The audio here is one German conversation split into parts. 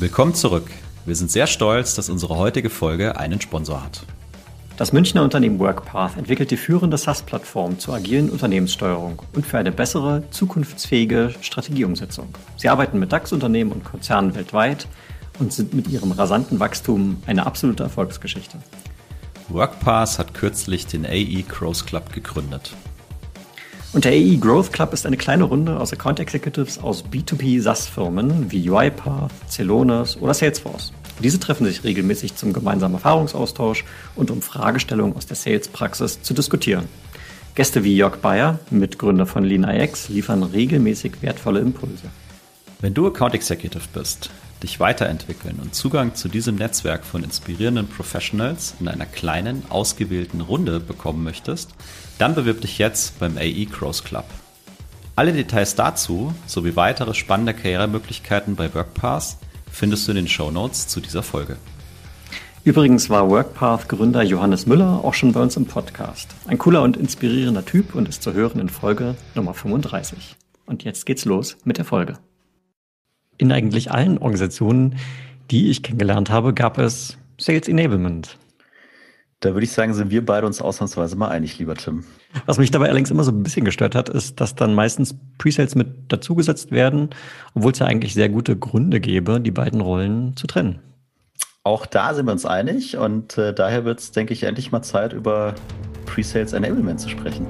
Willkommen zurück. Wir sind sehr stolz, dass unsere heutige Folge einen Sponsor hat. Das Münchner Unternehmen WorkPath entwickelt die führende SaaS-Plattform zur agilen Unternehmenssteuerung und für eine bessere, zukunftsfähige Strategieumsetzung. Sie arbeiten mit DAX-Unternehmen und Konzernen weltweit und sind mit ihrem rasanten Wachstum eine absolute Erfolgsgeschichte. WorkPath hat kürzlich den AE Growth Club gegründet. Und der AE Growth Club ist eine kleine Runde aus Account Executives aus B2B SaaS-Firmen wie UiPath, Celonis oder Salesforce. Diese treffen sich regelmäßig zum gemeinsamen Erfahrungsaustausch und um Fragestellungen aus der Sales-Praxis zu diskutieren. Gäste wie Jörg Bayer, Mitgründer von LeanIX, liefern regelmäßig wertvolle Impulse. Wenn du Account Executive bist, dich weiterentwickeln und Zugang zu diesem Netzwerk von inspirierenden Professionals in einer kleinen, ausgewählten Runde bekommen möchtest, dann bewirb dich jetzt beim AE Cross Club. Alle Details dazu sowie weitere spannende Karrieremöglichkeiten bei WorkPass findest du in den Show Notes zu dieser Folge. Übrigens war WorkPath-Gründer Johannes Müller auch schon bei uns im Podcast. Ein cooler und inspirierender Typ und ist zu hören in Folge Nummer 35. Und jetzt geht's los mit der Folge. In eigentlich allen Organisationen, die ich kennengelernt habe, gab es Sales Enablement. Da würde ich sagen, sind wir beide uns ausnahmsweise mal einig, lieber Tim. Was mich dabei allerdings immer so ein bisschen gestört hat, ist, dass dann meistens Presales mit dazugesetzt werden, obwohl es ja eigentlich sehr gute Gründe gäbe, die beiden Rollen zu trennen. Auch da sind wir uns einig und äh, daher wird es, denke ich, endlich mal Zeit, über Presales Enablement zu sprechen.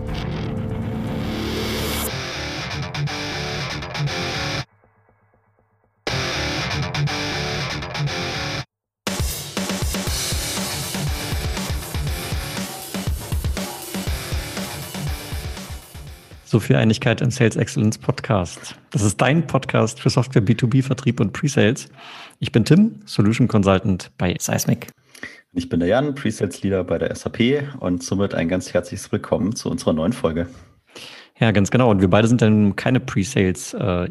So viel Einigkeit im Sales Excellence Podcast. Das ist dein Podcast für Software B2B Vertrieb und Presales. Ich bin Tim, Solution Consultant bei Seismic. Ich bin der Jan, Presales Leader bei der SAP und somit ein ganz herzliches Willkommen zu unserer neuen Folge. Ja, ganz genau. Und wir beide sind dann keine Pre-Sales äh,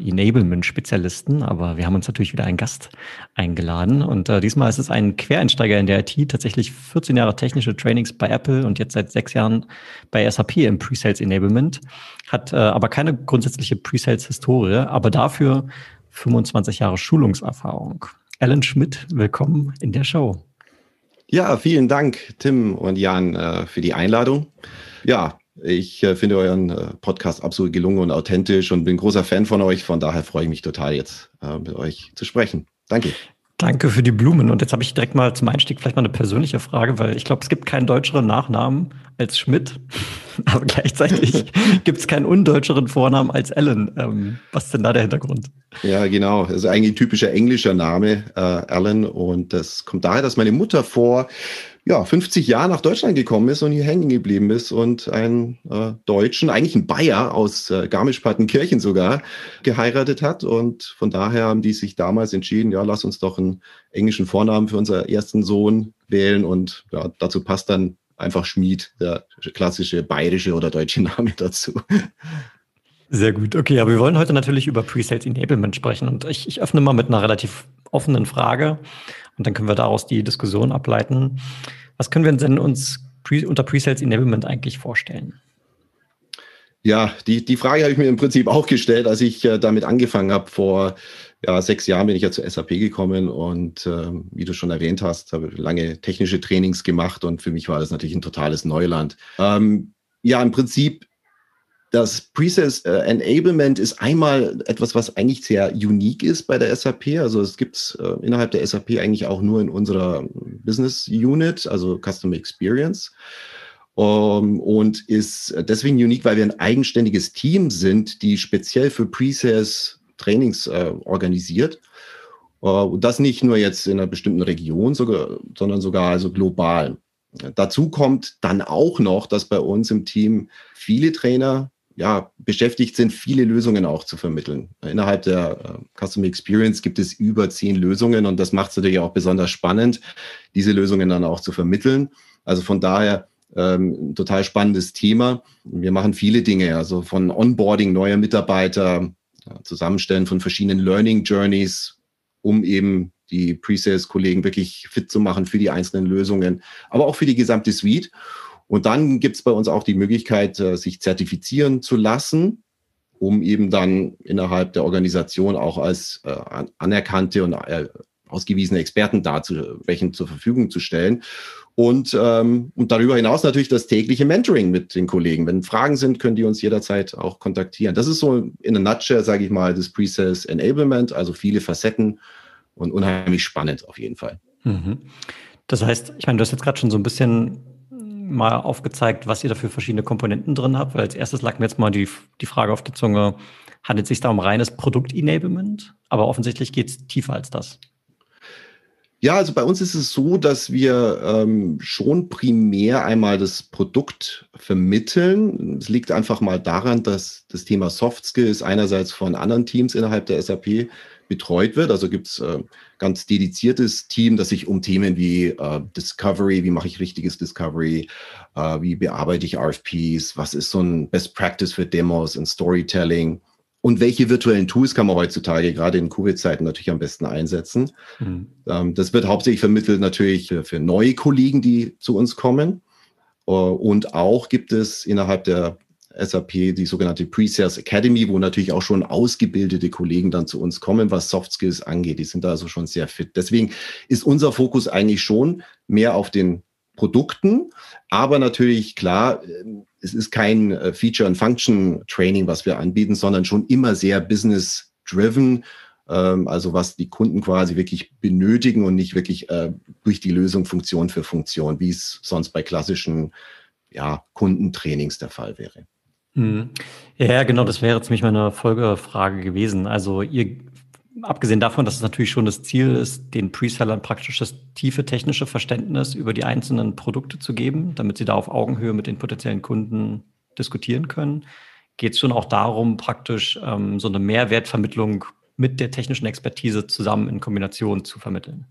aber wir haben uns natürlich wieder einen Gast eingeladen. Und äh, diesmal ist es ein Quereinsteiger in der IT, tatsächlich 14 Jahre technische Trainings bei Apple und jetzt seit sechs Jahren bei SAP im Pre-Sales Enablement, hat äh, aber keine grundsätzliche Pre-Sales-Historie, aber dafür 25 Jahre Schulungserfahrung. Alan Schmidt, willkommen in der Show. Ja, vielen Dank, Tim und Jan, äh, für die Einladung. Ja, ich äh, finde euren äh, Podcast absolut gelungen und authentisch und bin großer Fan von euch. Von daher freue ich mich total jetzt äh, mit euch zu sprechen. Danke. Danke für die Blumen. Und jetzt habe ich direkt mal zum Einstieg vielleicht mal eine persönliche Frage, weil ich glaube, es gibt keinen deutscheren Nachnamen als Schmidt, aber gleichzeitig gibt es keinen undeutscheren Vornamen als Alan. Ähm, was ist denn da der Hintergrund? Ja, genau. Das ist eigentlich ein typischer englischer Name, äh, Alan. Und das kommt daher, dass meine Mutter vor ja, 50 Jahre nach Deutschland gekommen ist und hier hängen geblieben ist und einen äh, Deutschen, eigentlich einen Bayer aus äh, Garmisch-Partenkirchen sogar, geheiratet hat. Und von daher haben die sich damals entschieden, ja, lass uns doch einen englischen Vornamen für unseren ersten Sohn wählen. Und ja, dazu passt dann einfach Schmied, der klassische bayerische oder deutsche Name dazu. Sehr gut. Okay, aber wir wollen heute natürlich über Pre-Sales Enablement sprechen. Und ich, ich öffne mal mit einer relativ offenen Frage. Und dann können wir daraus die Diskussion ableiten. Was können wir denn uns unter Pre-Sales Enablement eigentlich vorstellen? Ja, die, die Frage habe ich mir im Prinzip auch gestellt, als ich äh, damit angefangen habe. Vor ja, sechs Jahren bin ich ja zur SAP gekommen und äh, wie du schon erwähnt hast, habe lange technische Trainings gemacht und für mich war das natürlich ein totales Neuland. Ähm, ja, im Prinzip das Presales äh, Enablement ist einmal etwas, was eigentlich sehr unique ist bei der SAP. Also es gibt es äh, innerhalb der SAP eigentlich auch nur in unserer Business Unit, also Customer Experience. Um, ähm, und ist deswegen unique, weil wir ein eigenständiges Team sind, die speziell für Presales Trainings äh, organisiert. Uh, und das nicht nur jetzt in einer bestimmten Region, sogar, sondern sogar also global. Dazu kommt dann auch noch, dass bei uns im Team viele Trainer ja, beschäftigt sind, viele Lösungen auch zu vermitteln. Innerhalb der äh, Customer Experience gibt es über zehn Lösungen und das macht es natürlich auch besonders spannend, diese Lösungen dann auch zu vermitteln. Also von daher ähm, total spannendes Thema. Wir machen viele Dinge, also von Onboarding neuer Mitarbeiter, ja, Zusammenstellen von verschiedenen Learning Journeys, um eben die Pre-Sales-Kollegen wirklich fit zu machen für die einzelnen Lösungen, aber auch für die gesamte Suite. Und dann gibt es bei uns auch die Möglichkeit, äh, sich zertifizieren zu lassen, um eben dann innerhalb der Organisation auch als äh, anerkannte und äh, ausgewiesene Experten dazu, welchen zur Verfügung zu stellen. Und, ähm, und darüber hinaus natürlich das tägliche Mentoring mit den Kollegen. Wenn Fragen sind, können die uns jederzeit auch kontaktieren. Das ist so in a nutshell, sage ich mal, das Pre-Sales Enablement, also viele Facetten und unheimlich spannend auf jeden Fall. Mhm. Das heißt, ich meine, du hast jetzt gerade schon so ein bisschen mal aufgezeigt, was ihr da für verschiedene Komponenten drin habt, weil als erstes lag mir jetzt mal die, die Frage auf der Zunge, handelt es sich da um reines Produkt-Enablement? Aber offensichtlich geht es tiefer als das. Ja, also bei uns ist es so, dass wir ähm, schon primär einmal das Produkt vermitteln. Es liegt einfach mal daran, dass das Thema Soft Skills einerseits von anderen Teams innerhalb der SAP betreut wird. Also gibt es äh, ganz dediziertes Team, das sich um Themen wie äh, Discovery, wie mache ich richtiges Discovery, äh, wie bearbeite ich RFPs, was ist so ein Best Practice für Demos und Storytelling und welche virtuellen Tools kann man heutzutage gerade in Covid-Zeiten natürlich am besten einsetzen. Mhm. Ähm, das wird hauptsächlich vermittelt natürlich für, für neue Kollegen, die zu uns kommen. Äh, und auch gibt es innerhalb der SAP die sogenannte Pre-Sales Academy, wo natürlich auch schon ausgebildete Kollegen dann zu uns kommen, was Soft Skills angeht. Die sind da also schon sehr fit. Deswegen ist unser Fokus eigentlich schon mehr auf den Produkten, aber natürlich klar, es ist kein äh, Feature- und Function-Training, was wir anbieten, sondern schon immer sehr business-driven, ähm, also was die Kunden quasi wirklich benötigen und nicht wirklich äh, durch die Lösung Funktion für Funktion, wie es sonst bei klassischen ja, Kundentrainings der Fall wäre. Mhm. Ja, genau, das wäre jetzt nämlich meine Folgefrage gewesen. Also ihr, abgesehen davon, dass es natürlich schon das Ziel ist, den Presellern praktisch das tiefe technische Verständnis über die einzelnen Produkte zu geben, damit sie da auf Augenhöhe mit den potenziellen Kunden diskutieren können, geht es schon auch darum, praktisch ähm, so eine Mehrwertvermittlung mit der technischen Expertise zusammen in Kombination zu vermitteln.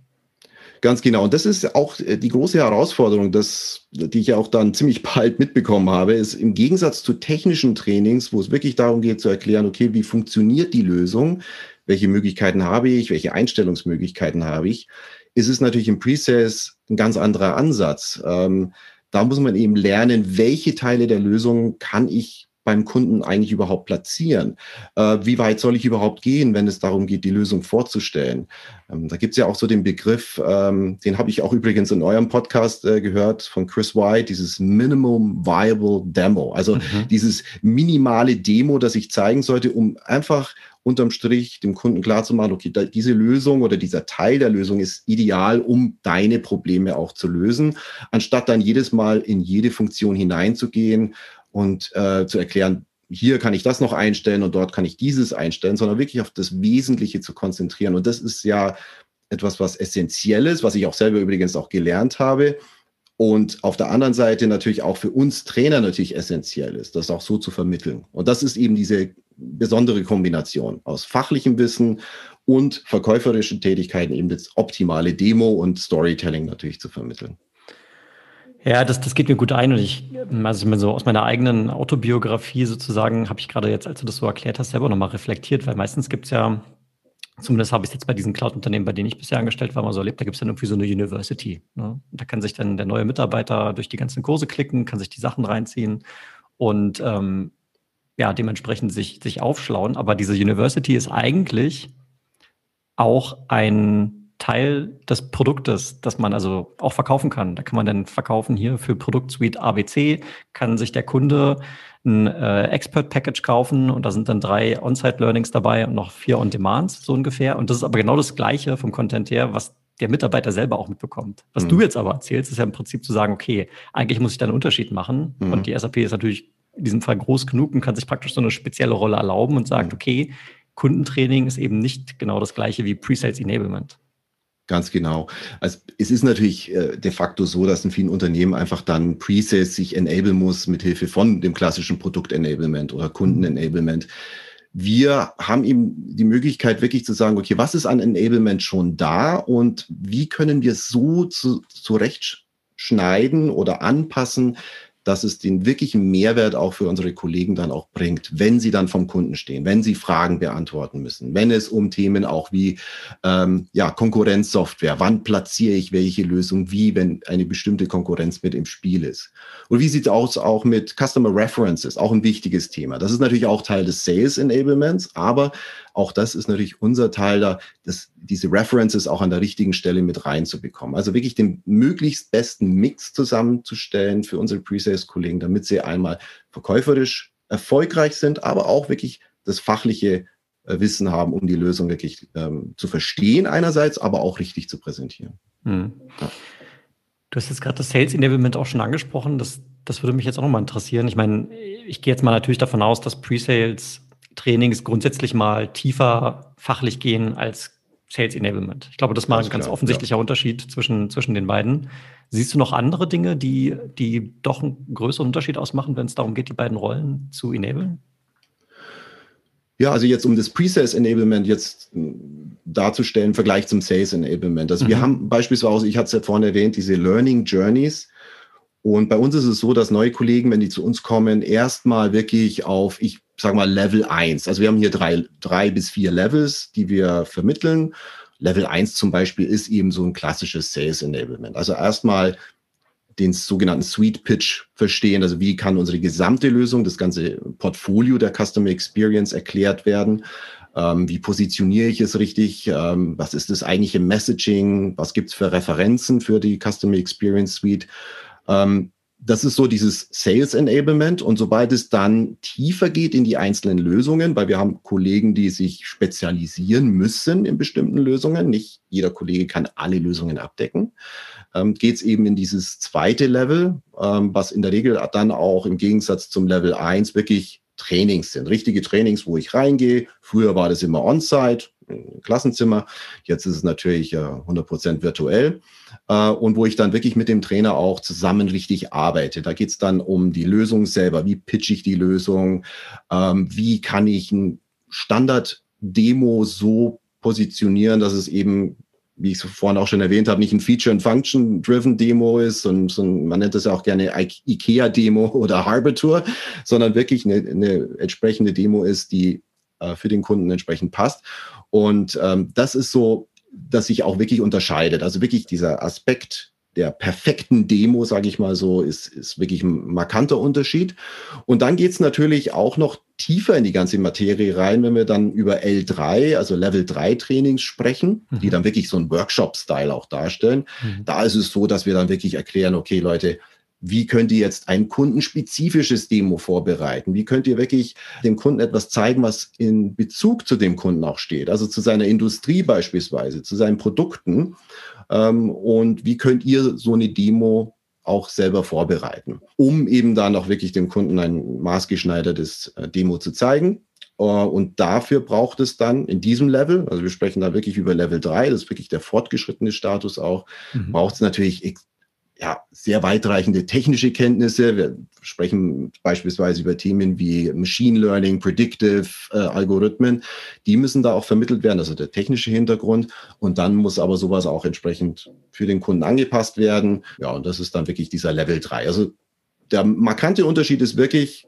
Ganz genau. Und das ist auch äh, die große Herausforderung, das, die ich auch dann ziemlich bald mitbekommen habe, ist im Gegensatz zu technischen Trainings, wo es wirklich darum geht zu erklären, okay, wie funktioniert die Lösung, welche Möglichkeiten habe ich, welche Einstellungsmöglichkeiten habe ich, ist es natürlich im Pre-Sales ein ganz anderer Ansatz. Ähm, da muss man eben lernen, welche Teile der Lösung kann ich beim Kunden eigentlich überhaupt platzieren? Äh, wie weit soll ich überhaupt gehen, wenn es darum geht, die Lösung vorzustellen? Ähm, da gibt es ja auch so den Begriff, ähm, den habe ich auch übrigens in eurem Podcast äh, gehört von Chris White, dieses Minimum Viable Demo. Also mhm. dieses minimale Demo, das ich zeigen sollte, um einfach unterm Strich dem Kunden klarzumachen, okay, da, diese Lösung oder dieser Teil der Lösung ist ideal, um deine Probleme auch zu lösen, anstatt dann jedes Mal in jede Funktion hineinzugehen und äh, zu erklären, hier kann ich das noch einstellen und dort kann ich dieses einstellen, sondern wirklich auf das Wesentliche zu konzentrieren. Und das ist ja etwas, was essentiell ist, was ich auch selber übrigens auch gelernt habe. Und auf der anderen Seite natürlich auch für uns Trainer natürlich essentiell ist, das auch so zu vermitteln. Und das ist eben diese besondere Kombination aus fachlichem Wissen und verkäuferischen Tätigkeiten, eben das optimale Demo und Storytelling natürlich zu vermitteln. Ja, das, das geht mir gut ein und ich, also ich so aus meiner eigenen Autobiografie sozusagen, habe ich gerade jetzt, als du das so erklärt hast, selber nochmal reflektiert, weil meistens gibt es ja, zumindest habe ich es jetzt bei diesen Cloud-Unternehmen, bei denen ich bisher angestellt war, mal so erlebt, da gibt es dann irgendwie so eine University. Ne? Da kann sich dann der neue Mitarbeiter durch die ganzen Kurse klicken, kann sich die Sachen reinziehen und ähm, ja, dementsprechend sich, sich aufschlauen. Aber diese University ist eigentlich auch ein Teil des Produktes, das man also auch verkaufen kann. Da kann man dann verkaufen hier für Produktsuite ABC, kann sich der Kunde ein äh, Expert-Package kaufen und da sind dann drei On-Site-Learnings dabei und noch vier On-Demands, so ungefähr. Und das ist aber genau das Gleiche vom Content her, was der Mitarbeiter selber auch mitbekommt. Was mhm. du jetzt aber erzählst, ist ja im Prinzip zu sagen, okay, eigentlich muss ich da einen Unterschied machen. Mhm. Und die SAP ist natürlich in diesem Fall groß genug und kann sich praktisch so eine spezielle Rolle erlauben und sagt, mhm. okay, Kundentraining ist eben nicht genau das gleiche wie Pre-Sales Enablement. Ganz genau. Also es ist natürlich äh, de facto so, dass in vielen Unternehmen einfach dann Presales sich enable muss mit Hilfe von dem klassischen Produkt-Enablement oder Kunden-Enablement. Wir haben eben die Möglichkeit, wirklich zu sagen, okay, was ist an Enablement schon da und wie können wir so zu, zurechtschneiden oder anpassen, dass es den wirklichen Mehrwert auch für unsere Kollegen dann auch bringt, wenn sie dann vom Kunden stehen, wenn sie Fragen beantworten müssen, wenn es um Themen auch wie ähm, ja, Konkurrenzsoftware, wann platziere ich welche Lösung wie, wenn eine bestimmte Konkurrenz mit im Spiel ist. Und wie sieht es aus auch mit Customer References, auch ein wichtiges Thema. Das ist natürlich auch Teil des Sales Enablements, aber Auch das ist natürlich unser Teil da, das, diese References auch an der richtigen Stelle mit reinzubekommen. Also wirklich den möglichst besten Mix zusammenzustellen für unsere Pre-Sales-Kollegen, damit sie einmal verkäuferisch erfolgreich sind, aber auch wirklich das fachliche äh, Wissen haben, um die Lösung wirklich ähm, zu verstehen einerseits, aber auch richtig zu präsentieren. Hm. Ja. Du hast jetzt gerade das Sales Enablement auch schon angesprochen. Das, das würde mich jetzt auch nochmal interessieren. Ich meine, ich gehe jetzt mal natürlich davon aus, dass Pre-Sales Trainings grundsätzlich mal tiefer fachlich gehen als Sales Enablement. Ich glaube, das ist mal ein ganz klar, offensichtlicher ja. Unterschied zwischen, zwischen den beiden. Siehst du noch andere Dinge, die, die doch einen größeren Unterschied ausmachen, wenn es darum geht, die beiden Rollen zu enablen? Ja, also jetzt um das Pre-Sales Enablement jetzt hm, darzustellen im Vergleich zum Sales Enablement. Also mhm. wir haben beispielsweise, ich hatte es ja vorhin erwähnt, diese Learning Journeys. Und bei uns ist es so, dass neue Kollegen, wenn die zu uns kommen, erstmal wirklich auf, ich sage mal, Level 1. Also wir haben hier drei, drei bis vier Levels, die wir vermitteln. Level 1 zum Beispiel ist eben so ein klassisches Sales Enablement. Also erstmal den sogenannten Sweet Pitch verstehen. Also wie kann unsere gesamte Lösung, das ganze Portfolio der Customer Experience erklärt werden? Ähm, wie positioniere ich es richtig? Ähm, was ist das eigentliche Messaging? Was gibt es für Referenzen für die Customer Experience Suite? Ähm, das ist so dieses Sales Enablement. Und sobald es dann tiefer geht in die einzelnen Lösungen, weil wir haben Kollegen, die sich spezialisieren müssen in bestimmten Lösungen. Nicht jeder Kollege kann alle Lösungen abdecken ähm, geht es eben in dieses zweite Level, ähm, was in der Regel dann auch im Gegensatz zum Level 1 wirklich Trainings sind. Richtige Trainings, wo ich reingehe. Früher war das immer on-site, Klassenzimmer. Jetzt ist es natürlich äh, 100% virtuell. Äh, und wo ich dann wirklich mit dem Trainer auch zusammen richtig arbeite. Da geht es dann um die Lösung selber. Wie pitch ich die Lösung? Ähm, wie kann ich ein Standard-Demo so positionieren, dass es eben wie ich es vorhin auch schon erwähnt habe, nicht ein Feature- and Function-driven Demo ist, und, so man nennt das ja auch gerne IKEA-Demo oder Harbor Tour, sondern wirklich eine, eine entsprechende Demo ist, die äh, für den Kunden entsprechend passt. Und ähm, das ist so, dass sich auch wirklich unterscheidet. Also wirklich dieser Aspekt der perfekten Demo, sage ich mal so, ist, ist wirklich ein markanter Unterschied. Und dann geht's natürlich auch noch tiefer in die ganze Materie rein, wenn wir dann über L3, also Level 3 Trainings sprechen, mhm. die dann wirklich so einen Workshop-Style auch darstellen. Mhm. Da ist es so, dass wir dann wirklich erklären, okay, Leute, wie könnt ihr jetzt ein kundenspezifisches Demo vorbereiten? Wie könnt ihr wirklich dem Kunden etwas zeigen, was in Bezug zu dem Kunden auch steht? Also zu seiner Industrie beispielsweise, zu seinen Produkten. Ähm, und wie könnt ihr so eine Demo auch selber vorbereiten, um eben dann auch wirklich dem Kunden ein maßgeschneidertes äh, Demo zu zeigen. Äh, und dafür braucht es dann in diesem Level, also wir sprechen da wirklich über Level 3, das ist wirklich der fortgeschrittene Status auch, mhm. braucht es natürlich ja, sehr weitreichende technische Kenntnisse. Wir sprechen beispielsweise über Themen wie Machine Learning, Predictive äh, Algorithmen. Die müssen da auch vermittelt werden, also der technische Hintergrund. Und dann muss aber sowas auch entsprechend für den Kunden angepasst werden. Ja, und das ist dann wirklich dieser Level 3. Also der markante Unterschied ist wirklich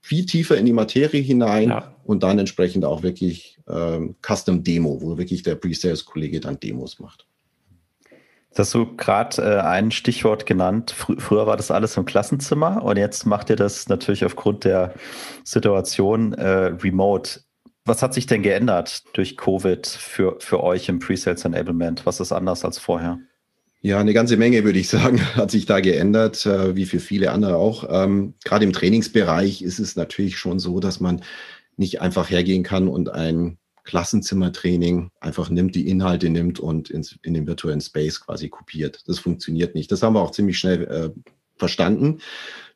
viel tiefer in die Materie hinein ja. und dann entsprechend auch wirklich ähm, Custom Demo, wo wirklich der Pre-Sales-Kollege dann Demos macht. Das hast du gerade äh, ein Stichwort genannt. Fr früher war das alles im Klassenzimmer und jetzt macht ihr das natürlich aufgrund der Situation äh, remote. Was hat sich denn geändert durch Covid für, für euch im Pre-Sales Enablement? Was ist anders als vorher? Ja, eine ganze Menge, würde ich sagen, hat sich da geändert, äh, wie für viele andere auch. Ähm, Gerade im Trainingsbereich ist es natürlich schon so, dass man nicht einfach hergehen kann und ein Klassenzimmertraining einfach nimmt, die Inhalte nimmt und ins, in den virtuellen Space quasi kopiert. Das funktioniert nicht. Das haben wir auch ziemlich schnell äh, verstanden.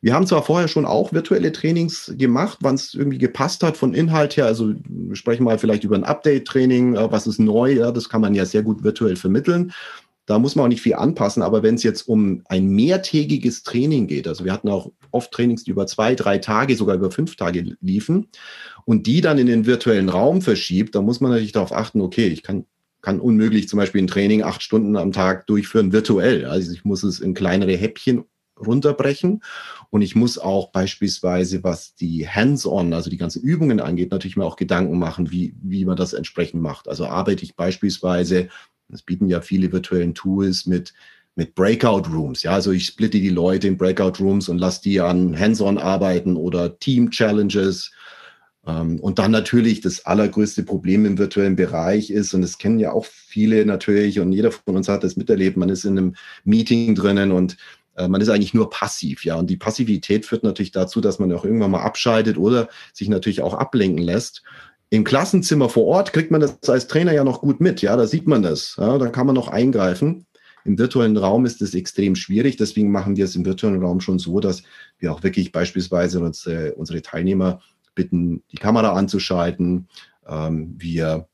Wir haben zwar vorher schon auch virtuelle Trainings gemacht, wann es irgendwie gepasst hat von Inhalt her. Also wir sprechen mal vielleicht über ein Update-Training, äh, was ist neu, ja, das kann man ja sehr gut virtuell vermitteln. Da muss man auch nicht viel anpassen, aber wenn es jetzt um ein mehrtägiges Training geht, also wir hatten auch oft Trainings, die über zwei, drei Tage, sogar über fünf Tage liefen und die dann in den virtuellen Raum verschiebt, dann muss man natürlich darauf achten, okay, ich kann, kann unmöglich zum Beispiel ein Training acht Stunden am Tag durchführen virtuell. Also ich muss es in kleinere Häppchen runterbrechen. Und ich muss auch beispielsweise, was die Hands-on, also die ganzen Übungen angeht, natürlich mir auch Gedanken machen, wie, wie man das entsprechend macht. Also arbeite ich beispielsweise, das bieten ja viele virtuellen Tools mit mit Breakout Rooms. Ja, also ich splitte die Leute in Breakout Rooms und lasse die an Hands-on arbeiten oder Team Challenges Ähm, und dann natürlich das allergrößte Problem im virtuellen Bereich ist, und das kennen ja auch viele natürlich, und jeder von uns hat das miterlebt, man ist in einem Meeting drinnen und äh, man ist eigentlich nur passiv, ja. Und die Passivität führt natürlich dazu, dass man auch irgendwann mal abscheidet oder sich natürlich auch ablenken lässt. Im Klassenzimmer vor Ort kriegt man das als Trainer ja noch gut mit, ja, da sieht man das, ja, da kann man noch eingreifen. Im virtuellen Raum ist es extrem schwierig, deswegen machen wir es im virtuellen Raum schon so, dass wir auch wirklich beispielsweise unsere, unsere Teilnehmer bitten, die Kamera anzuschalten. Ähm, wir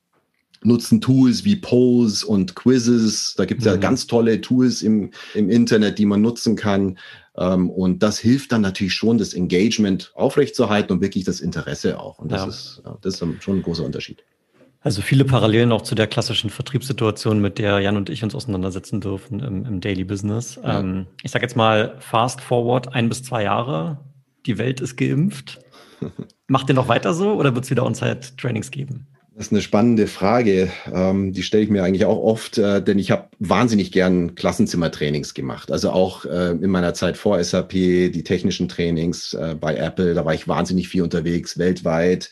nutzen Tools wie Polls und Quizzes. Da gibt es mhm. ja ganz tolle Tools im, im Internet, die man nutzen kann. Ähm, und das hilft dann natürlich schon, das Engagement aufrechtzuerhalten und wirklich das Interesse auch. Und das, ja. ist, das ist schon ein großer Unterschied. Also viele Parallelen auch zu der klassischen Vertriebssituation, mit der Jan und ich uns auseinandersetzen dürfen im, im Daily Business. Ja. Ähm, ich sage jetzt mal fast forward ein bis zwei Jahre. Die Welt ist geimpft. Macht ihr noch weiter so oder wird es wieder On-Site-Trainings geben? Das ist eine spannende Frage. Ähm, die stelle ich mir eigentlich auch oft, äh, denn ich habe wahnsinnig gern Klassenzimmertrainings gemacht. Also auch äh, in meiner Zeit vor SAP, die technischen Trainings äh, bei Apple, da war ich wahnsinnig viel unterwegs, weltweit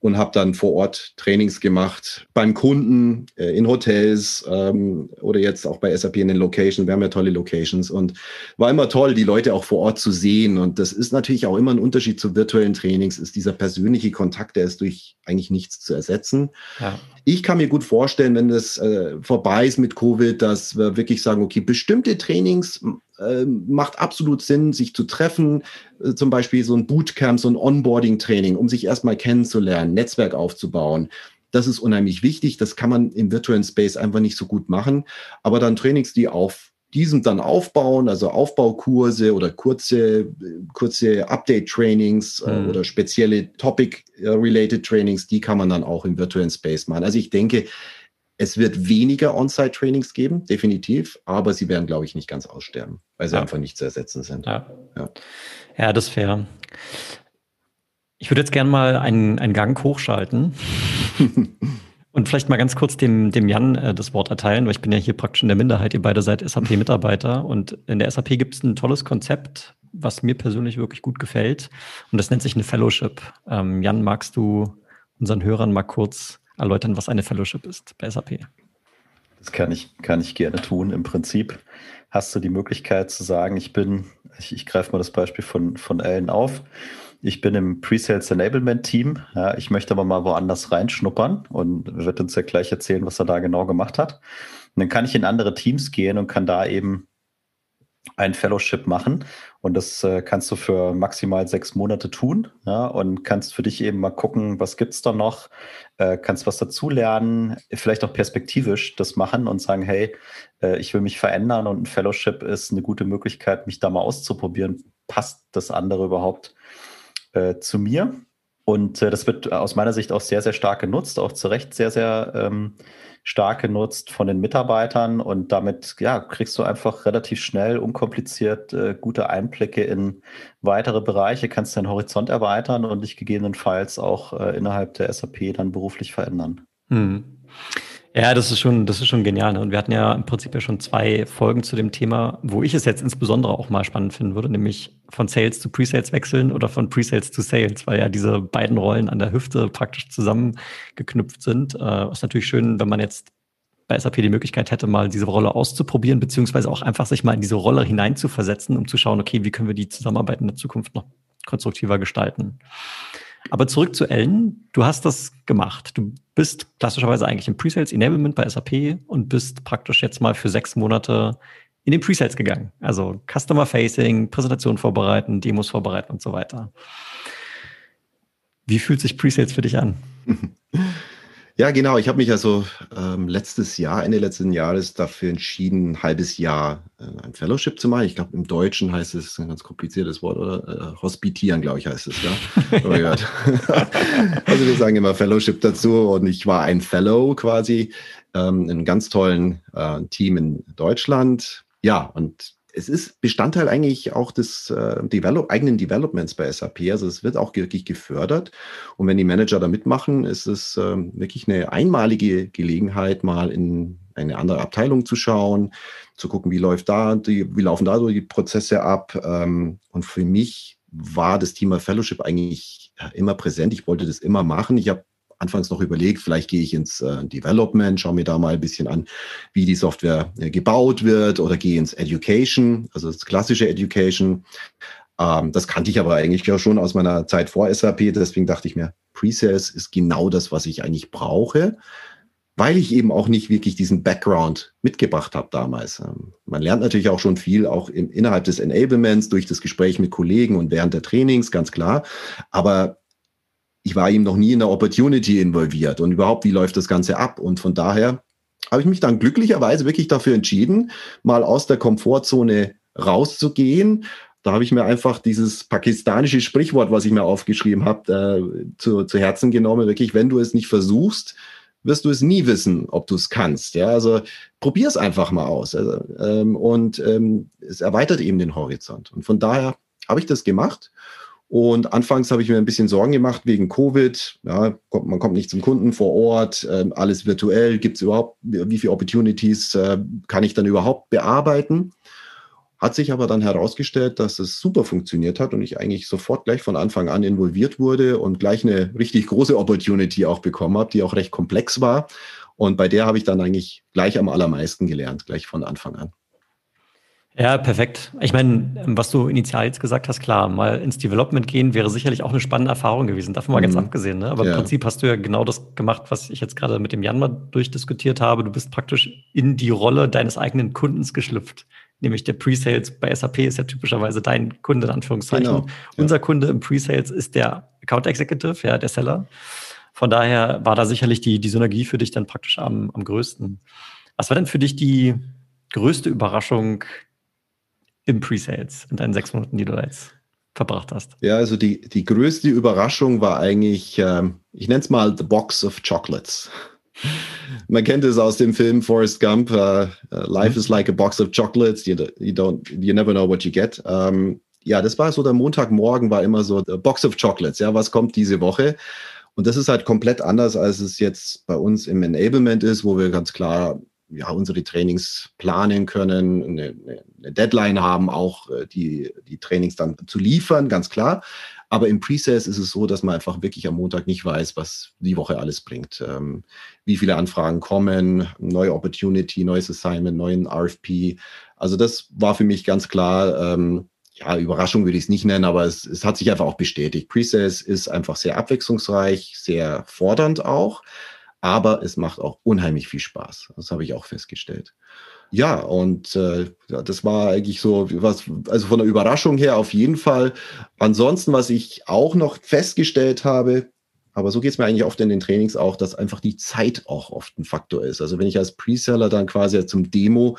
und habe dann vor Ort Trainings gemacht beim Kunden, äh, in Hotels ähm, oder jetzt auch bei SAP in den Locations. Wir haben ja tolle Locations und war immer toll, die Leute auch vor Ort zu sehen. Und das ist natürlich auch immer ein Unterschied zu virtuellen Trainings, ist dieser persönliche Kontakt, der ist durch eigentlich nichts zu ersetzen. Ja. Ich kann mir gut vorstellen, wenn das äh, vorbei ist mit Covid, dass wir wirklich sagen, okay, bestimmte Trainings äh, macht absolut Sinn, sich zu treffen, äh, zum Beispiel so ein Bootcamp, so ein Onboarding-Training, um sich erstmal kennenzulernen, Netzwerk aufzubauen. Das ist unheimlich wichtig. Das kann man im virtuellen Space einfach nicht so gut machen. Aber dann Trainings, die auf diesem dann aufbauen, also Aufbaukurse oder kurze, kurze Update-Trainings äh, mhm. oder spezielle Topic-related Trainings, die kann man dann auch im virtuellen Space machen. Also ich denke, es wird weniger On-Site-Trainings geben, definitiv, aber sie werden, glaube ich, nicht ganz aussterben, weil sie ja. einfach nicht zu ersetzen sind. Ja, ja. ja das ist fair. Ich würde jetzt gerne mal einen, einen Gang hochschalten und vielleicht mal ganz kurz dem, dem Jan äh, das Wort erteilen, weil ich bin ja hier praktisch in der Minderheit. Ihr beide seid SAP-Mitarbeiter und in der SAP gibt es ein tolles Konzept, was mir persönlich wirklich gut gefällt und das nennt sich eine Fellowship. Ähm, Jan, magst du unseren Hörern mal kurz erläutern, was eine Fellowship ist bei SAP. Das kann ich, kann ich gerne tun. Im Prinzip hast du die Möglichkeit zu sagen, ich bin, ich, ich greife mal das Beispiel von, von Ellen auf. Ich bin im Pre-Sales Enablement Team. Ja, ich möchte aber mal woanders reinschnuppern und wird uns ja gleich erzählen, was er da genau gemacht hat. Und dann kann ich in andere Teams gehen und kann da eben ein Fellowship machen. Und das äh, kannst du für maximal sechs Monate tun. Ja, und kannst für dich eben mal gucken, was gibt's da noch, äh, kannst was dazulernen, vielleicht auch perspektivisch das machen und sagen, hey, äh, ich will mich verändern und ein Fellowship ist eine gute Möglichkeit, mich da mal auszuprobieren. Passt das andere überhaupt äh, zu mir? Und äh, das wird aus meiner Sicht auch sehr, sehr stark genutzt, auch zu Recht sehr, sehr ähm, stark genutzt von den Mitarbeitern und damit ja, kriegst du einfach relativ schnell, unkompliziert äh, gute Einblicke in weitere Bereiche, kannst deinen Horizont erweitern und dich gegebenenfalls auch äh, innerhalb der SAP dann beruflich verändern. Hm. Ja, das ist schon, das ist schon genial. Ne? Und wir hatten ja im Prinzip ja schon zwei Folgen zu dem Thema, wo ich es jetzt insbesondere auch mal spannend finden würde, nämlich von Sales zu Pre-Sales wechseln oder von Pre-Sales zu Sales, weil ja diese beiden Rollen an der Hüfte praktisch zusammengeknüpft sind. Äh, ist natürlich schön, wenn man jetzt bei SAP die Möglichkeit hätte, mal diese Rolle auszuprobieren, beziehungsweise auch einfach sich mal in diese Rolle hineinzuversetzen, um zu schauen, okay, wie können wir die Zusammenarbeit in der Zukunft noch konstruktiver gestalten. Aber zurück zu Ellen. Du hast das gemacht. Du bist klassischerweise eigentlich im Pre-Sales Enablement bei SAP und bist praktisch jetzt mal für sechs Monate in den Pre-Sales gegangen. Also Customer Facing, Präsentation vorbereiten, Demos vorbereiten und so weiter. Wie fühlt sich Pre-Sales für dich an? Ja, genau. Ich habe mich also ähm, letztes Jahr, Ende letzten Jahres dafür entschieden, ein halbes Jahr äh, ein Fellowship zu machen. Ich glaube, im Deutschen heißt es ein ganz kompliziertes Wort, oder? Äh, hospitieren, glaube ich, heißt es, ja. also wir sagen immer Fellowship dazu und ich war ein Fellow quasi ähm, in einem ganz tollen äh, Team in Deutschland. Ja, und es ist Bestandteil eigentlich auch des äh, Develop eigenen Developments bei SAP. Also es wird auch wirklich gefördert. Und wenn die Manager da mitmachen, ist es äh, wirklich eine einmalige Gelegenheit, mal in eine andere Abteilung zu schauen, zu gucken, wie läuft da, die, wie laufen da so die Prozesse ab. Ähm, und für mich war das Thema Fellowship eigentlich ja, immer präsent. Ich wollte das immer machen. Ich habe anfangs noch überlegt, vielleicht gehe ich ins äh, Development, schaue mir da mal ein bisschen an, wie die Software äh, gebaut wird oder gehe ins Education, also das klassische Education. Ähm, das kannte ich aber eigentlich ja schon aus meiner Zeit vor SAP. Deswegen dachte ich mir, Pre-Sales ist genau das, was ich eigentlich brauche, weil ich eben auch nicht wirklich diesen Background mitgebracht habe damals. Ähm, man lernt natürlich auch schon viel, auch im, innerhalb des Enablements, durch das Gespräch mit Kollegen und während der Trainings, ganz klar. Aber ich war eben noch nie in der Opportunity involviert und überhaupt, wie läuft das Ganze ab? Und von daher habe ich mich dann glücklicherweise wirklich dafür entschieden, mal aus der Komfortzone rauszugehen. Da habe ich mir einfach dieses pakistanische Sprichwort, was ich mir aufgeschrieben habe, äh, zu, zu Herzen genommen. Wirklich, wenn du es nicht versuchst, wirst du es nie wissen, ob du es kannst. Ja, also probier es einfach mal aus. Also, ähm, und ähm, es erweitert eben den Horizont. Und von daher habe ich das gemacht und anfangs habe ich mir ein bisschen Sorgen gemacht wegen Covid. Ja, man kommt nicht zum Kunden vor Ort, äh, alles virtuell. Gibt es überhaupt, wie viele Opportunities äh, kann ich dann überhaupt bearbeiten? Hat sich aber dann herausgestellt, dass es super funktioniert hat und ich eigentlich sofort gleich von Anfang an involviert wurde und gleich eine richtig große Opportunity auch bekommen habe, die auch recht komplex war. Und bei der habe ich dann eigentlich gleich am allermeisten gelernt, gleich von Anfang an. Ja, perfekt. Ich meine, was du initial jetzt gesagt hast, klar, mal ins Development gehen wäre sicherlich auch eine spannende Erfahrung gewesen. Davon mal mhm. ganz abgesehen. Ne? Aber ja. im Prinzip hast du ja genau das gemacht, was ich jetzt gerade mit dem Jan mal durchdiskutiert habe. Du bist praktisch in die Rolle deines eigenen Kundens geschlüpft. Nämlich der Pre-Sales bei SAP ist ja typischerweise dein Kunde, in Anführungszeichen. Genau. Ja. Unser Kunde im Pre-Sales ist der Account Executive, ja, der Seller. Von daher war da sicherlich die, die Synergie für dich dann praktisch am, am größten. Was war denn für dich die größte Überraschung im Pre-Sales in deinen sechs Monaten, die du da jetzt verbracht hast? Ja, also die, die größte Überraschung war eigentlich, ähm, ich nenne es mal The Box of Chocolates. Man kennt es aus dem Film Forrest Gump. Uh, Life is like a box of chocolates. You, you don't, you never know what you get. Um, ähm, ja, das war so der Montagmorgen war immer so the Box of Chocolates. Ja, was kommt diese Woche? Und das ist halt komplett anders, als es jetzt bei uns im Enablement ist, wo wir ganz klar ja, unsere Trainings planen können, eine, eine Deadline haben, auch äh, die, die Trainings dann zu liefern, ganz klar. Aber im Pre-Sales ist es so, dass man einfach wirklich am Montag nicht weiß, was die Woche alles bringt. Ähm, wie viele Anfragen kommen, neue Opportunity, neues Assignment, neuen RFP. Also das war für mich ganz klar, ähm, ja, Überraschung würde ich es nicht nennen, aber es, es hat sich einfach auch bestätigt. Pre-Sales ist einfach sehr abwechslungsreich, sehr fordernd auch aber es macht auch unheimlich viel Spaß. Das habe ich auch festgestellt. Ja, und äh, das war eigentlich so was, also von der Überraschung her auf jeden Fall. Ansonsten, was ich auch noch festgestellt habe, aber so geht es mir eigentlich oft in den Trainings auch, dass einfach die Zeit auch oft ein Faktor ist. Also wenn ich als Preseller dann quasi zum Demo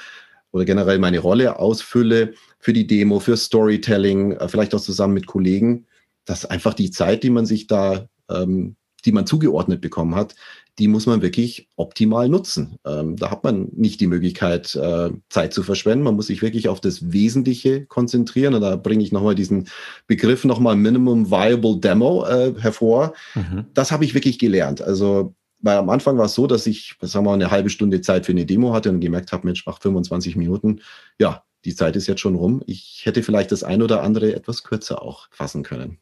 oder generell meine Rolle ausfülle für die Demo, für Storytelling, äh, vielleicht auch zusammen mit Kollegen, dass einfach die Zeit, die man sich da, ähm, die man zugeordnet bekommen hat, die muss man wirklich optimal nutzen. Ähm, da hat man nicht die Möglichkeit, äh, Zeit zu verschwenden. Man muss sich wirklich auf das Wesentliche konzentrieren. Und da bringe ich nochmal diesen Begriff nochmal Minimum Viable Demo äh, hervor. Mhm. Das habe ich wirklich gelernt. Also weil am Anfang war es so, dass ich, sagen wir mal, eine halbe Stunde Zeit für eine Demo hatte und gemerkt habe, Mensch, macht 25 Minuten. Ja, die Zeit ist jetzt schon rum. Ich hätte vielleicht das ein oder andere etwas kürzer auch fassen können.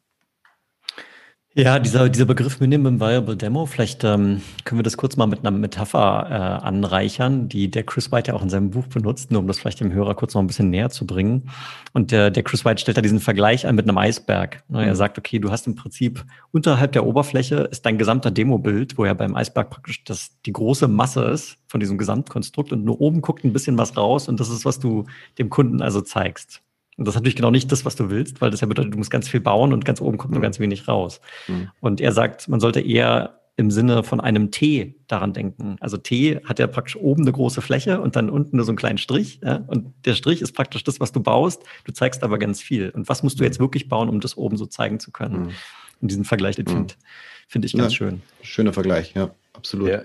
Ja, dieser, dieser Begriff Minimum Viable Demo, vielleicht ähm, können wir das kurz mal mit einer Metapher äh, anreichern, die der Chris White ja auch in seinem Buch benutzt, nur um das vielleicht dem Hörer kurz noch ein bisschen näher zu bringen. Und der, der Chris White stellt da diesen Vergleich an mit einem Eisberg. Ne, er mhm. sagt, okay, du hast im Prinzip unterhalb der Oberfläche ist dein gesamter Demobild, wo ja beim Eisberg praktisch das, die große Masse ist von diesem Gesamtkonstrukt und nur oben guckt ein bisschen was raus und das ist, was du dem Kunden also zeigst. Und das ist natürlich genau nicht das, was du willst, weil das ja bedeutet, du musst ganz viel bauen und ganz oben kommt nur mhm. ganz wenig raus. Mhm. Und er sagt, man sollte eher im Sinne von einem T daran denken. Also T hat ja praktisch oben eine große Fläche und dann unten nur so einen kleinen Strich. Ja? Und der Strich ist praktisch das, was du baust. Du zeigst aber ganz viel. Und was musst du jetzt wirklich bauen, um das oben so zeigen zu können? Mhm. Und diesen Vergleich, den finde find ich ganz ja, schön. Schöner Vergleich, ja, absolut. Ja.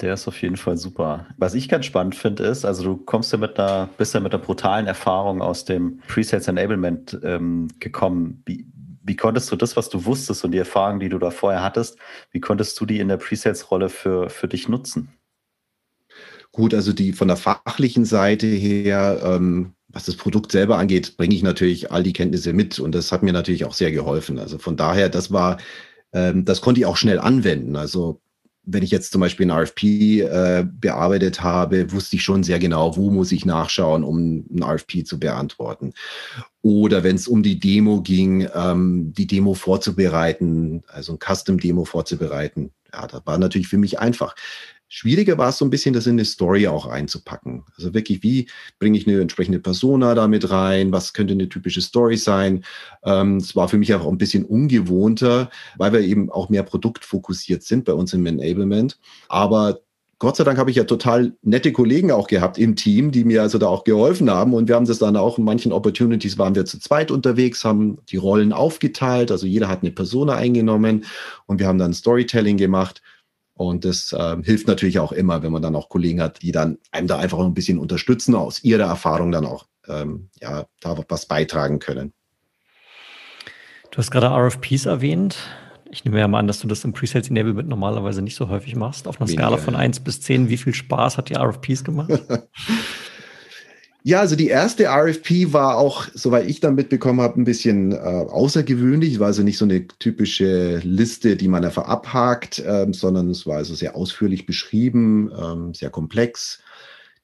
Der ist auf jeden Fall super. Was ich ganz spannend finde, ist, also du kommst ja mit einer, bist ja mit einer brutalen Erfahrung aus dem Presales Enablement ähm, gekommen. Wie, wie konntest du das, was du wusstest und die Erfahrungen, die du da vorher hattest, wie konntest du die in der Presales-Rolle für, für dich nutzen? Gut, also die von der fachlichen Seite her, ähm, was das Produkt selber angeht, bringe ich natürlich all die Kenntnisse mit und das hat mir natürlich auch sehr geholfen. Also von daher, das war ähm, das konnte ich auch schnell anwenden. Also wenn ich jetzt zum Beispiel ein RFP äh, bearbeitet habe, wusste ich schon sehr genau, wo muss ich nachschauen, um ein RFP zu beantworten. Oder wenn es um die Demo ging, ähm, die Demo vorzubereiten, also ein Custom-Demo vorzubereiten. Ja, das war natürlich für mich einfach. Schwieriger war es so ein bisschen, das in eine Story auch einzupacken. Also wirklich, wie bringe ich eine entsprechende Persona damit rein? Was könnte eine typische Story sein? Ähm, es war für mich auch ein bisschen ungewohnter, weil wir eben auch mehr produktfokussiert sind bei uns im Enablement. Aber Gott sei Dank habe ich ja total nette Kollegen auch gehabt im Team, die mir also da auch geholfen haben. Und wir haben das dann auch in manchen Opportunities waren wir zu zweit unterwegs, haben die Rollen aufgeteilt. Also jeder hat eine Persona eingenommen und wir haben dann Storytelling gemacht. Und das äh, hilft natürlich auch immer, wenn man dann auch Kollegen hat, die dann einem da einfach ein bisschen unterstützen, aus ihrer Erfahrung dann auch ähm, ja, da was beitragen können. Du hast gerade RFPs erwähnt. Ich nehme ja mal an, dass du das im Presales Enablement normalerweise nicht so häufig machst. Auf einer Weniger, Skala von ja. 1 bis 10, wie viel Spaß hat die RFPs gemacht? Ja, also die erste RFP war auch, soweit ich dann mitbekommen habe, ein bisschen äh, außergewöhnlich. War also nicht so eine typische Liste, die man einfach abhakt, ähm, sondern es war also sehr ausführlich beschrieben, ähm, sehr komplex.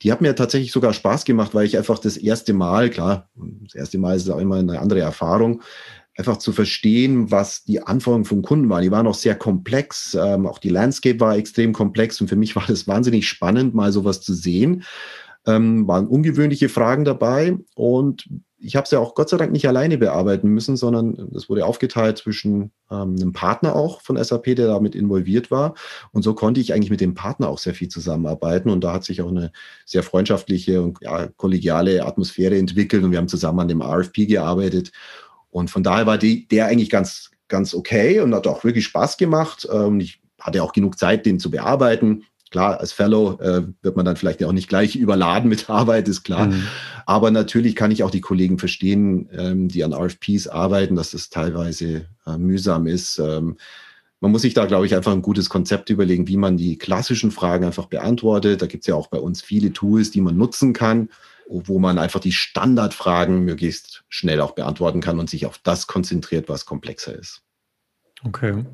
Die hat mir tatsächlich sogar Spaß gemacht, weil ich einfach das erste Mal, klar, das erste Mal ist auch immer eine andere Erfahrung, einfach zu verstehen, was die Anforderungen vom Kunden waren. Die waren auch sehr komplex. Ähm, auch die Landscape war extrem komplex und für mich war das wahnsinnig spannend, mal sowas zu sehen. Ähm, waren ungewöhnliche Fragen dabei und ich habe es ja auch Gott sei Dank nicht alleine bearbeiten müssen, sondern es wurde aufgeteilt zwischen ähm, einem Partner auch von SAP, der damit involviert war. Und so konnte ich eigentlich mit dem Partner auch sehr viel zusammenarbeiten. Und da hat sich auch eine sehr freundschaftliche und ja, kollegiale Atmosphäre entwickelt. Und wir haben zusammen an dem RFP gearbeitet. Und von daher war die, der eigentlich ganz, ganz okay und hat auch wirklich Spaß gemacht. Und ähm, ich hatte auch genug Zeit, den zu bearbeiten. Klar, als Fellow äh, wird man dann vielleicht auch nicht gleich überladen mit Arbeit, ist klar. Mhm. Aber natürlich kann ich auch die Kollegen verstehen, ähm, die an RFPs arbeiten, dass das teilweise äh, mühsam ist. Ähm, man muss sich da, glaube ich, einfach ein gutes Konzept überlegen, wie man die klassischen Fragen einfach beantwortet. Da gibt es ja auch bei uns viele Tools, die man nutzen kann, wo man einfach die Standardfragen möglichst schnell auch beantworten kann und sich auf das konzentriert, was komplexer ist. Okay. Hm.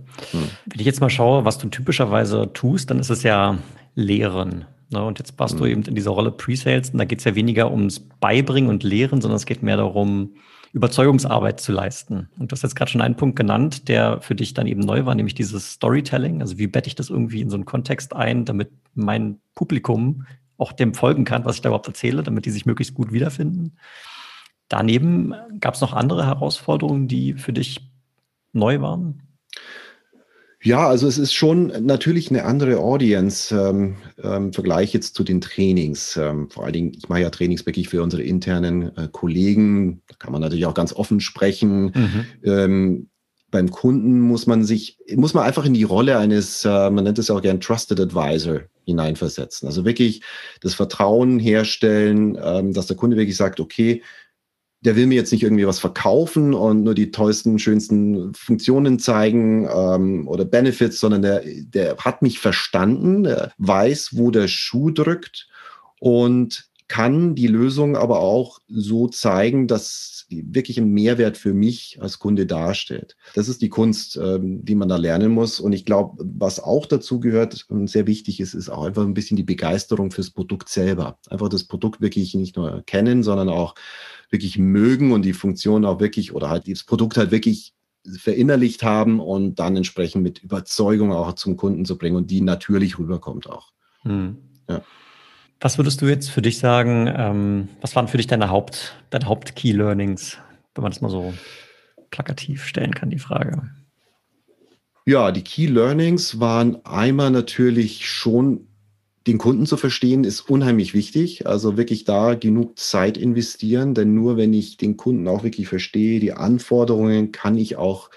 Wenn ich jetzt mal schaue, was du typischerweise tust, dann ist es ja Lehren. Ne? Und jetzt passt hm. du eben in dieser Rolle Pre-Sales und da geht es ja weniger ums Beibringen und Lehren, sondern es geht mehr darum, Überzeugungsarbeit zu leisten. Und du hast jetzt gerade schon einen Punkt genannt, der für dich dann eben neu war, nämlich dieses Storytelling. Also wie bette ich das irgendwie in so einen Kontext ein, damit mein Publikum auch dem folgen kann, was ich da überhaupt erzähle, damit die sich möglichst gut wiederfinden. Daneben gab es noch andere Herausforderungen, die für dich neu waren? Ja, also es ist schon natürlich eine andere Audience ähm, ähm, Vergleich jetzt zu den Trainings. Ähm, vor allen Dingen, ich mache ja Trainings wirklich für unsere internen äh, Kollegen. Da kann man natürlich auch ganz offen sprechen. Mhm. Ähm, beim Kunden muss man sich, muss man einfach in die Rolle eines, äh, man nennt es ja auch gern Trusted Advisor hineinversetzen. Also wirklich das Vertrauen herstellen, ähm, dass der Kunde wirklich sagt, okay, der will mir jetzt nicht irgendwie was verkaufen und nur die tollsten, schönsten Funktionen zeigen ähm, oder Benefits, sondern der, der hat mich verstanden, der weiß, wo der Schuh drückt und kann die Lösung aber auch so zeigen, dass wirklich ein Mehrwert für mich als Kunde darstellt. Das ist die Kunst, ähm, die man da lernen muss. Und ich glaube, was auch dazu gehört und sehr wichtig ist, ist auch einfach ein bisschen die Begeisterung fürs Produkt selber. Einfach das Produkt wirklich nicht nur kennen, sondern auch wirklich mögen und die Funktion auch wirklich oder halt das Produkt halt wirklich verinnerlicht haben und dann entsprechend mit Überzeugung auch zum Kunden zu bringen und die natürlich rüberkommt auch. Hm. Ja. Was würdest du jetzt für dich sagen, ähm, was waren für dich deine Haupt, deine Haupt-Key-Learnings, wenn man das mal so plakativ stellen kann, die Frage? Ja, die Key Learnings waren einmal natürlich schon den Kunden zu verstehen, ist unheimlich wichtig. Also wirklich da genug Zeit investieren, denn nur wenn ich den Kunden auch wirklich verstehe, die Anforderungen, kann ich auch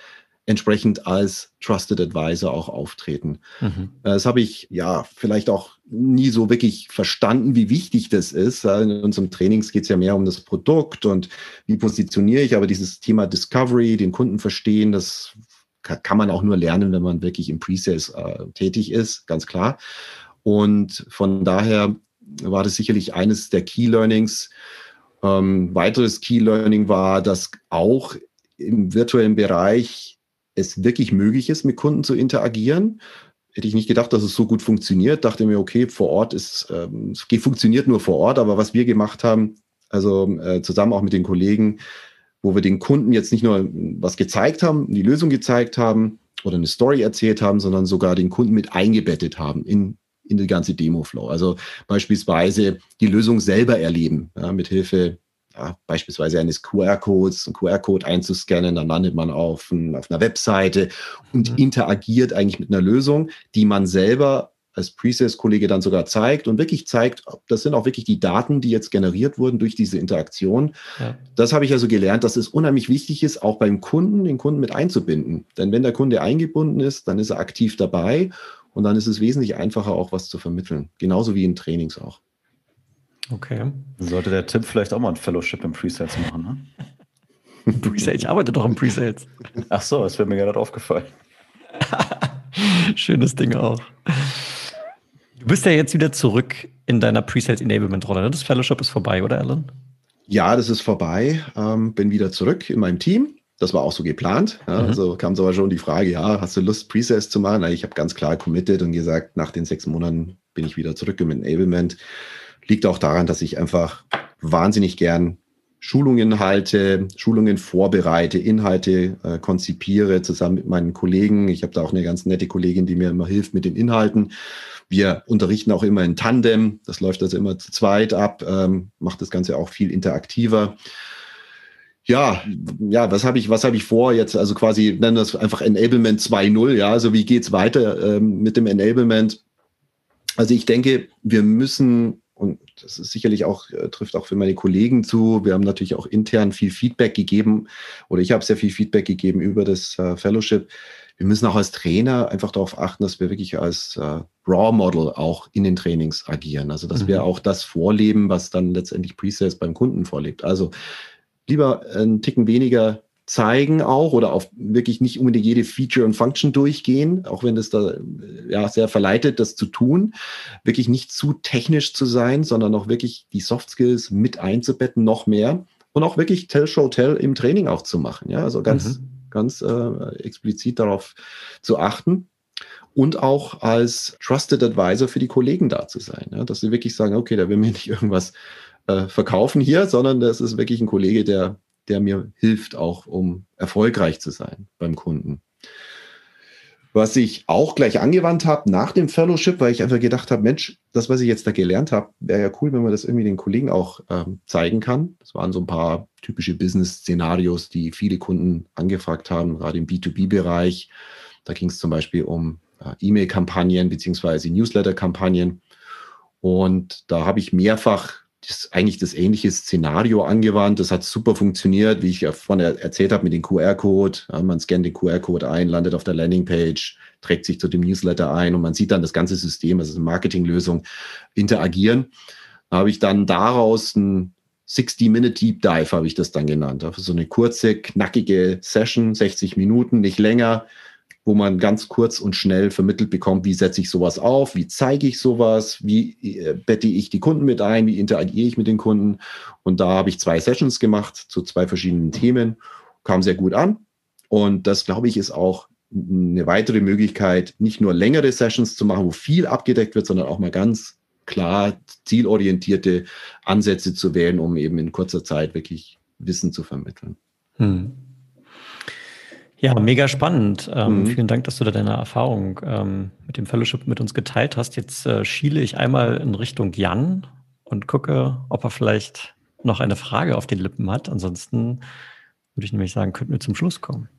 entsprechend als Trusted Advisor auch auftreten. Mhm. Das habe ich ja vielleicht auch nie so wirklich verstanden, wie wichtig das ist. In unserem Trainings geht es ja mehr um das Produkt und wie positioniere ich, aber dieses Thema Discovery, den Kunden verstehen, das kann man auch nur lernen, wenn man wirklich im Pre-Sales äh, tätig ist, ganz klar. Und von daher war das sicherlich eines der Key Learnings. Ähm, weiteres Key Learning war, dass auch im virtuellen Bereich es wirklich möglich ist, mit Kunden zu interagieren. Hätte ich nicht gedacht, dass es so gut funktioniert. Dachte mir, okay, vor Ort ist, ähm, es funktioniert nur vor Ort, aber was wir gemacht haben, also äh, zusammen auch mit den Kollegen, wo wir den Kunden jetzt nicht nur was gezeigt haben, die Lösung gezeigt haben oder eine Story erzählt haben, sondern sogar den Kunden mit eingebettet haben in, in die ganze Demo-Flow. Also beispielsweise die Lösung selber erleben, ja, mit Hilfe ja, beispielsweise eines QR-Codes, einen QR-Code einzuscannen, dann landet man auf, ein, auf einer Webseite und mhm. interagiert eigentlich mit einer Lösung, die man selber als Presales-Kollege dann sogar zeigt und wirklich zeigt, das sind auch wirklich die Daten, die jetzt generiert wurden durch diese Interaktion. Ja. Das habe ich also gelernt, dass es unheimlich wichtig ist, auch beim Kunden den Kunden mit einzubinden. Denn wenn der Kunde eingebunden ist, dann ist er aktiv dabei und dann ist es wesentlich einfacher, auch was zu vermitteln. Genauso wie in Trainings auch. Okay. Sollte der Tipp vielleicht auch mal ein Fellowship im Presales machen, ne? Presales, ich arbeite doch im Presales. Ach so, das wäre mir gerade aufgefallen. Schönes Ding auch. Du bist ja jetzt wieder zurück in deiner Presales Enablement Rolle. Ne? Das Fellowship ist vorbei, oder Alan? Ja, das ist vorbei. Ähm, bin wieder zurück in meinem Team. Das war auch so geplant. Ja, mhm. Also kam so schon die Frage, ja, hast du Lust, Presales zu machen? Ich habe ganz klar committed und gesagt, nach den sechs Monaten bin ich wieder zurück im Enablement. Liegt auch daran, dass ich einfach wahnsinnig gern Schulungen halte, Schulungen vorbereite, Inhalte äh, konzipiere zusammen mit meinen Kollegen. Ich habe da auch eine ganz nette Kollegin, die mir immer hilft mit den Inhalten. Wir unterrichten auch immer in Tandem. Das läuft also immer zu zweit ab, ähm, macht das Ganze auch viel interaktiver. Ja, ja, was habe ich, was habe ich vor jetzt? Also quasi nennen das einfach Enablement 2.0. Ja, also wie geht's weiter ähm, mit dem Enablement? Also ich denke, wir müssen und das ist sicherlich auch, äh, trifft auch für meine Kollegen zu. Wir haben natürlich auch intern viel Feedback gegeben oder ich habe sehr viel Feedback gegeben über das äh, Fellowship. Wir müssen auch als Trainer einfach darauf achten, dass wir wirklich als äh, Raw Model auch in den Trainings agieren. Also dass mhm. wir auch das vorleben, was dann letztendlich Presales beim Kunden vorlebt. Also lieber einen Ticken weniger zeigen auch oder auf wirklich nicht unbedingt jede Feature und Function durchgehen, auch wenn das da ja sehr verleitet, das zu tun, wirklich nicht zu technisch zu sein, sondern auch wirklich die Soft Skills mit einzubetten, noch mehr. Und auch wirklich Tell Show Tell im Training auch zu machen, ja, also ganz mhm. ganz äh, explizit darauf zu achten und auch als Trusted Advisor für die Kollegen da zu sein, ja, dass sie wirklich sagen, okay, da will mir nicht irgendwas äh, verkaufen hier, sondern das ist wirklich ein Kollege, der der mir hilft, auch um erfolgreich zu sein beim Kunden. Was ich auch gleich angewandt habe nach dem Fellowship, weil ich einfach gedacht habe, Mensch, das, was ich jetzt da gelernt habe, wäre ja cool, wenn man das irgendwie den Kollegen auch ähm, zeigen kann. Das waren so ein paar typische Business-Szenarios, die viele Kunden angefragt haben, gerade im B2B-Bereich. Da ging es zum Beispiel um äh, E-Mail-Kampagnen beziehungsweise Newsletter-Kampagnen. Und da habe ich mehrfach das ist eigentlich das ähnliche Szenario angewandt. Das hat super funktioniert, wie ich ja vorhin erzählt habe mit dem QR-Code. Ja, man scannt den QR-Code ein, landet auf der Landingpage, trägt sich zu dem Newsletter ein und man sieht dann das ganze System, also eine Marketinglösung, interagieren. Da habe ich dann daraus ein 60-Minute Deep Dive, habe ich das dann genannt. Also so eine kurze, knackige Session, 60 Minuten, nicht länger, wo man ganz kurz und schnell vermittelt bekommt, wie setze ich sowas auf, wie zeige ich sowas, wie äh, bette ich die Kunden mit ein, wie interagiere ich mit den Kunden. Und da habe ich zwei Sessions gemacht zu zwei verschiedenen Themen, kam sehr gut an. Und das, glaube ich, ist auch eine weitere Möglichkeit, nicht nur längere Sessions zu machen, wo viel abgedeckt wird, sondern auch mal ganz klar zielorientierte Ansätze zu wählen, um eben in kurzer Zeit wirklich Wissen zu vermitteln. Hm. Ja, mega spannend. Ähm, mhm. Vielen Dank, dass du da deine Erfahrung ähm, mit dem Fellowship mit uns geteilt hast. Jetzt äh, schiele ich einmal in Richtung Jan und gucke, ob er vielleicht noch eine Frage auf den Lippen hat. Ansonsten würde ich nämlich sagen, könnten wir zum Schluss kommen.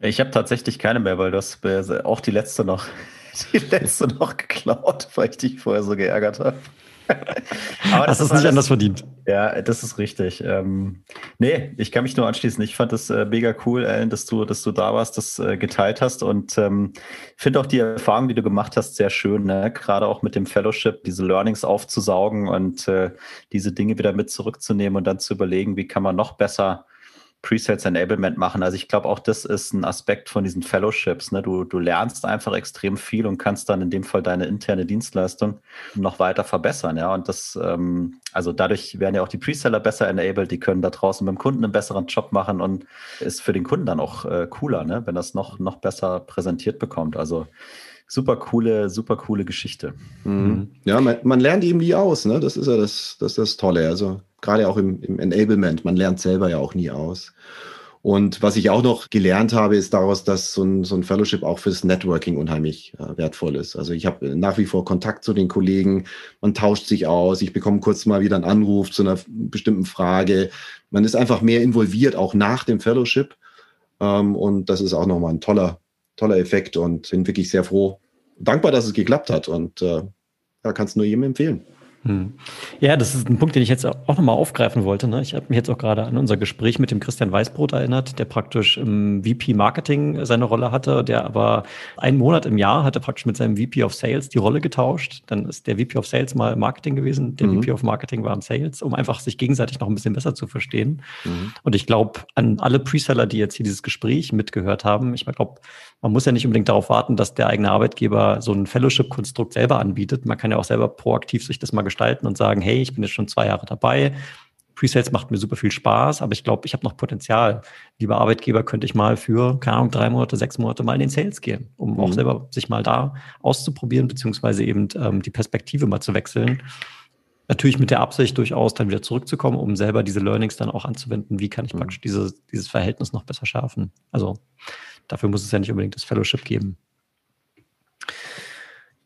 Ich habe tatsächlich keine mehr, weil du hast auch die letzte noch, die letzte noch geklaut, weil ich dich vorher so geärgert habe. Aber das, das ist nicht alles, anders verdient. Ja, das ist richtig. Ähm, nee, ich kann mich nur anschließen. Ich fand das äh, mega cool, Alan, dass du, dass du da warst, das äh, geteilt hast und ähm, finde auch die Erfahrung, die du gemacht hast, sehr schön. Ne? Gerade auch mit dem Fellowship, diese Learnings aufzusaugen und äh, diese Dinge wieder mit zurückzunehmen und dann zu überlegen, wie kann man noch besser Presales Enablement machen. Also ich glaube auch, das ist ein Aspekt von diesen Fellowships. Ne? Du, du lernst einfach extrem viel und kannst dann in dem Fall deine interne Dienstleistung noch weiter verbessern. Ja, und das, ähm, also dadurch werden ja auch die Preseller besser enabled, die können da draußen beim Kunden einen besseren Job machen und ist für den Kunden dann auch äh, cooler, ne? wenn das noch, noch besser präsentiert bekommt. Also super coole, super coole Geschichte. Mhm. Ja, man, man, lernt eben nie aus, ne? Das ist ja das, das, das Tolle. Also gerade auch im, im Enablement, man lernt selber ja auch nie aus. Und was ich auch noch gelernt habe, ist daraus, dass so ein, so ein Fellowship auch fürs Networking unheimlich äh, wertvoll ist. Also ich habe nach wie vor Kontakt zu den Kollegen, man tauscht sich aus, ich bekomme kurz mal wieder einen Anruf zu einer bestimmten Frage. Man ist einfach mehr involviert, auch nach dem Fellowship. Ähm, und das ist auch nochmal ein toller, toller Effekt und bin wirklich sehr froh, dankbar, dass es geklappt hat und äh, ja, kann es nur jedem empfehlen. Hm. Ja, das ist ein Punkt, den ich jetzt auch nochmal aufgreifen wollte. Ne? Ich habe mich jetzt auch gerade an unser Gespräch mit dem Christian Weißbrot erinnert, der praktisch im VP Marketing seine Rolle hatte, der aber einen Monat im Jahr hatte praktisch mit seinem VP of Sales die Rolle getauscht. Dann ist der VP of Sales mal im Marketing gewesen, der mhm. VP of Marketing war im Sales, um einfach sich gegenseitig noch ein bisschen besser zu verstehen. Mhm. Und ich glaube, an alle Preseller, die jetzt hier dieses Gespräch mitgehört haben, ich glaube, man muss ja nicht unbedingt darauf warten, dass der eigene Arbeitgeber so ein Fellowship-Konstrukt selber anbietet. Man kann ja auch selber proaktiv sich das mal gestalten und sagen, hey, ich bin jetzt schon zwei Jahre dabei. Presales macht mir super viel Spaß, aber ich glaube, ich habe noch Potenzial. Lieber Arbeitgeber, könnte ich mal für, keine Ahnung, drei Monate, sechs Monate mal in den Sales gehen, um mhm. auch selber sich mal da auszuprobieren, beziehungsweise eben ähm, die Perspektive mal zu wechseln. Natürlich mit der Absicht durchaus dann wieder zurückzukommen, um selber diese Learnings dann auch anzuwenden. Wie kann ich mhm. praktisch diese, dieses Verhältnis noch besser schärfen? Also dafür muss es ja nicht unbedingt das Fellowship geben.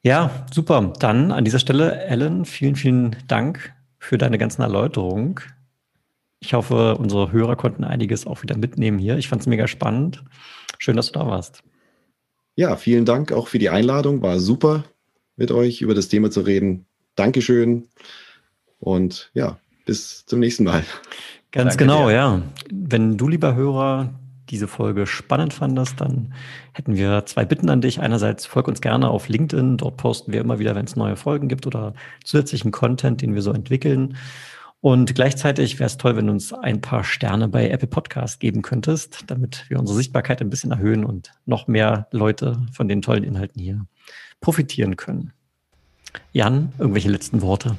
Ja, super. Dann an dieser Stelle, Ellen, vielen, vielen Dank für deine ganzen Erläuterungen. Ich hoffe, unsere Hörer konnten einiges auch wieder mitnehmen hier. Ich fand es mega spannend. Schön, dass du da warst. Ja, vielen Dank auch für die Einladung. War super, mit euch über das Thema zu reden. Dankeschön. Und ja, bis zum nächsten Mal. Ganz Danke genau, dir. ja. Wenn du, lieber Hörer, diese Folge spannend fandest, dann hätten wir zwei Bitten an dich. Einerseits folg uns gerne auf LinkedIn. Dort posten wir immer wieder, wenn es neue Folgen gibt oder zusätzlichen Content, den wir so entwickeln. Und gleichzeitig wäre es toll, wenn du uns ein paar Sterne bei Apple Podcast geben könntest, damit wir unsere Sichtbarkeit ein bisschen erhöhen und noch mehr Leute von den tollen Inhalten hier profitieren können. Jan, irgendwelche letzten Worte?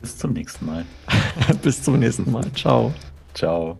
Bis zum nächsten Mal. Bis zum nächsten Mal. Ciao. Ciao.